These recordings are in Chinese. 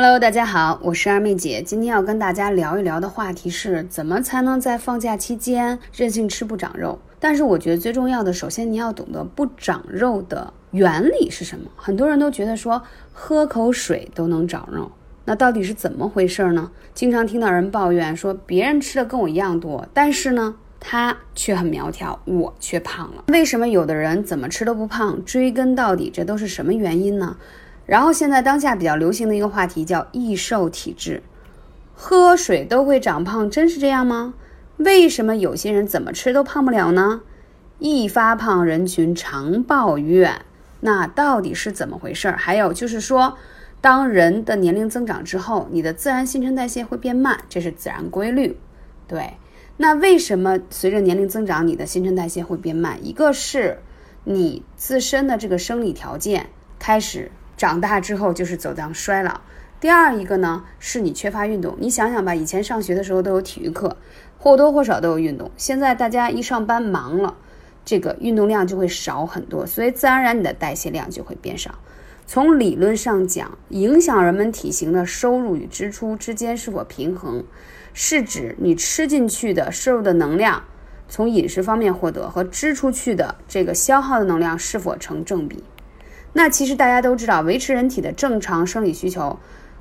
Hello，大家好，我是二妹姐。今天要跟大家聊一聊的话题是怎么才能在放假期间任性吃不长肉。但是我觉得最重要的，首先你要懂得不长肉的原理是什么。很多人都觉得说喝口水都能长肉，那到底是怎么回事呢？经常听到人抱怨说别人吃的跟我一样多，但是呢他却很苗条，我却胖了。为什么有的人怎么吃都不胖？追根到底，这都是什么原因呢？然后现在当下比较流行的一个话题叫易瘦体质，喝水都会长胖，真是这样吗？为什么有些人怎么吃都胖不了呢？易发胖人群常抱怨，那到底是怎么回事？还有就是说，当人的年龄增长之后，你的自然新陈代谢会变慢，这是自然规律。对，那为什么随着年龄增长，你的新陈代谢会变慢？一个是你自身的这个生理条件开始。长大之后就是走向衰老。第二一个呢，是你缺乏运动。你想想吧，以前上学的时候都有体育课，或多或少都有运动。现在大家一上班忙了，这个运动量就会少很多，所以自然而然你的代谢量就会变少。从理论上讲，影响人们体型的收入与支出之间是否平衡，是指你吃进去的摄入的能量，从饮食方面获得和支出去的这个消耗的能量是否成正比。那其实大家都知道，维持人体的正常生理需求，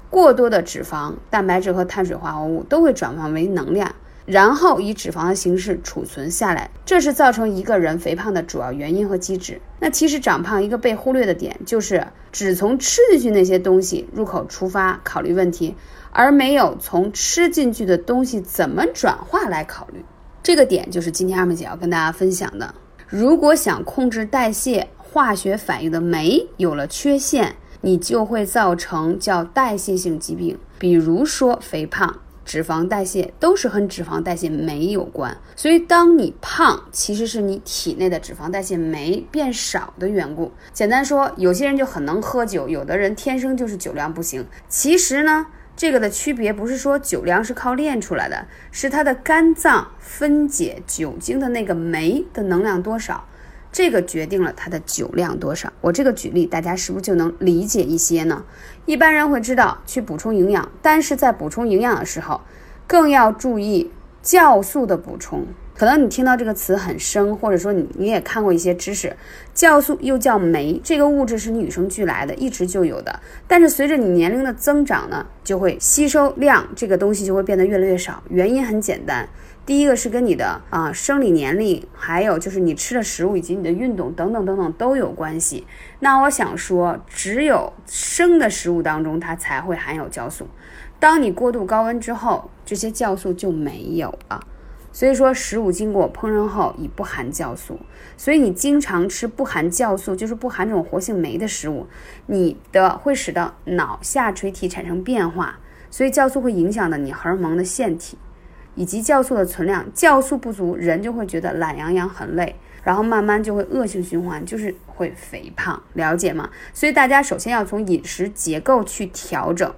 过多的脂肪、蛋白质和碳水化合物都会转化为能量，然后以脂肪的形式储存下来，这是造成一个人肥胖的主要原因和机制。那其实长胖一个被忽略的点，就是只从吃进去那些东西入口出发考虑问题，而没有从吃进去的东西怎么转化来考虑。这个点就是今天二妹姐要跟大家分享的。如果想控制代谢，化学反应的酶有了缺陷，你就会造成叫代谢性疾病，比如说肥胖、脂肪代谢都是和脂肪代谢酶有关。所以，当你胖，其实是你体内的脂肪代谢酶变少的缘故。简单说，有些人就很能喝酒，有的人天生就是酒量不行。其实呢，这个的区别不是说酒量是靠练出来的，是他的肝脏分解酒精的那个酶的能量多少。这个决定了它的酒量多少。我这个举例，大家是不是就能理解一些呢？一般人会知道去补充营养，但是在补充营养的时候，更要注意酵素的补充。可能你听到这个词很生，或者说你你也看过一些知识，酵素又叫酶，这个物质是你与生俱来的，一直就有的。但是随着你年龄的增长呢，就会吸收量这个东西就会变得越来越少。原因很简单。第一个是跟你的啊生理年龄，还有就是你吃的食物以及你的运动等等等等都有关系。那我想说，只有生的食物当中它才会含有酵素，当你过度高温之后，这些酵素就没有了。所以说，食物经过烹饪后已不含酵素，所以你经常吃不含酵素，就是不含这种活性酶的食物，你的会使得脑下垂体产生变化，所以酵素会影响的你荷尔蒙的腺体。以及酵素的存量，酵素不足，人就会觉得懒洋洋、很累，然后慢慢就会恶性循环，就是会肥胖，了解吗？所以大家首先要从饮食结构去调整。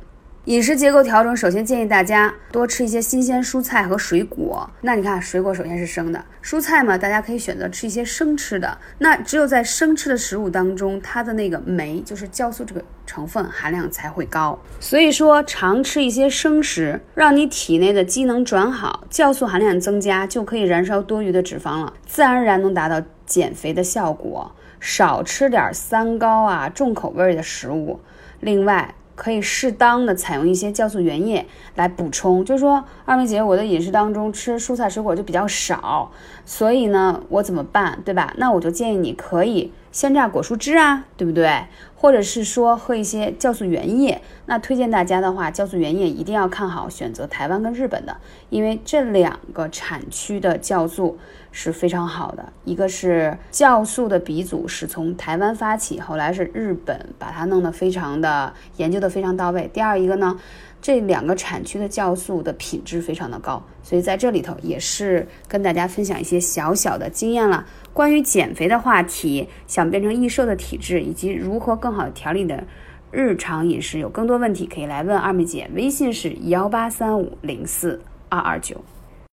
饮食结构调整，首先建议大家多吃一些新鲜蔬菜和水果。那你看，水果首先是生的，蔬菜嘛，大家可以选择吃一些生吃的。那只有在生吃的食物当中，它的那个酶，就是酵素这个成分含量才会高。所以说，常吃一些生食，让你体内的机能转好，酵素含量增加，就可以燃烧多余的脂肪了，自然而然能达到减肥的效果。少吃点三高啊，重口味的食物。另外。可以适当的采用一些酵素原液来补充，就是说二妹姐，我的饮食当中吃蔬菜水果就比较少，所以呢，我怎么办，对吧？那我就建议你可以鲜榨果蔬汁啊，对不对？或者是说喝一些酵素原液。那推荐大家的话，酵素原液一定要看好选择台湾跟日本的，因为这两个产区的酵素是非常好的。一个是酵素的鼻祖是从台湾发起，后来是日本把它弄得非常的研究的非常到位。第二一个呢，这两个产区的酵素的品质非常的高，所以在这里头也是跟大家分享一些小小的经验了。关于减肥的话题，想变成易瘦的体质，以及如何更好调理的。日常饮食有更多问题可以来问二妹姐，微信是幺八三五零四二二九。